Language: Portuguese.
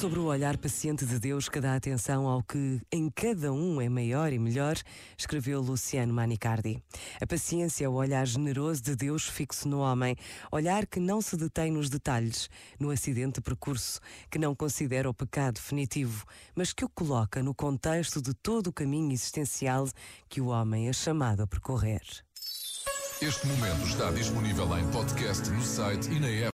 Sobre o olhar paciente de Deus que dá atenção ao que em cada um é maior e melhor, escreveu Luciano Manicardi. A paciência é o olhar generoso de Deus fixo no homem, olhar que não se detém nos detalhes, no acidente de percurso, que não considera o pecado definitivo, mas que o coloca no contexto de todo o caminho existencial que o homem é chamado a percorrer. Este momento está disponível em podcast no site e na app.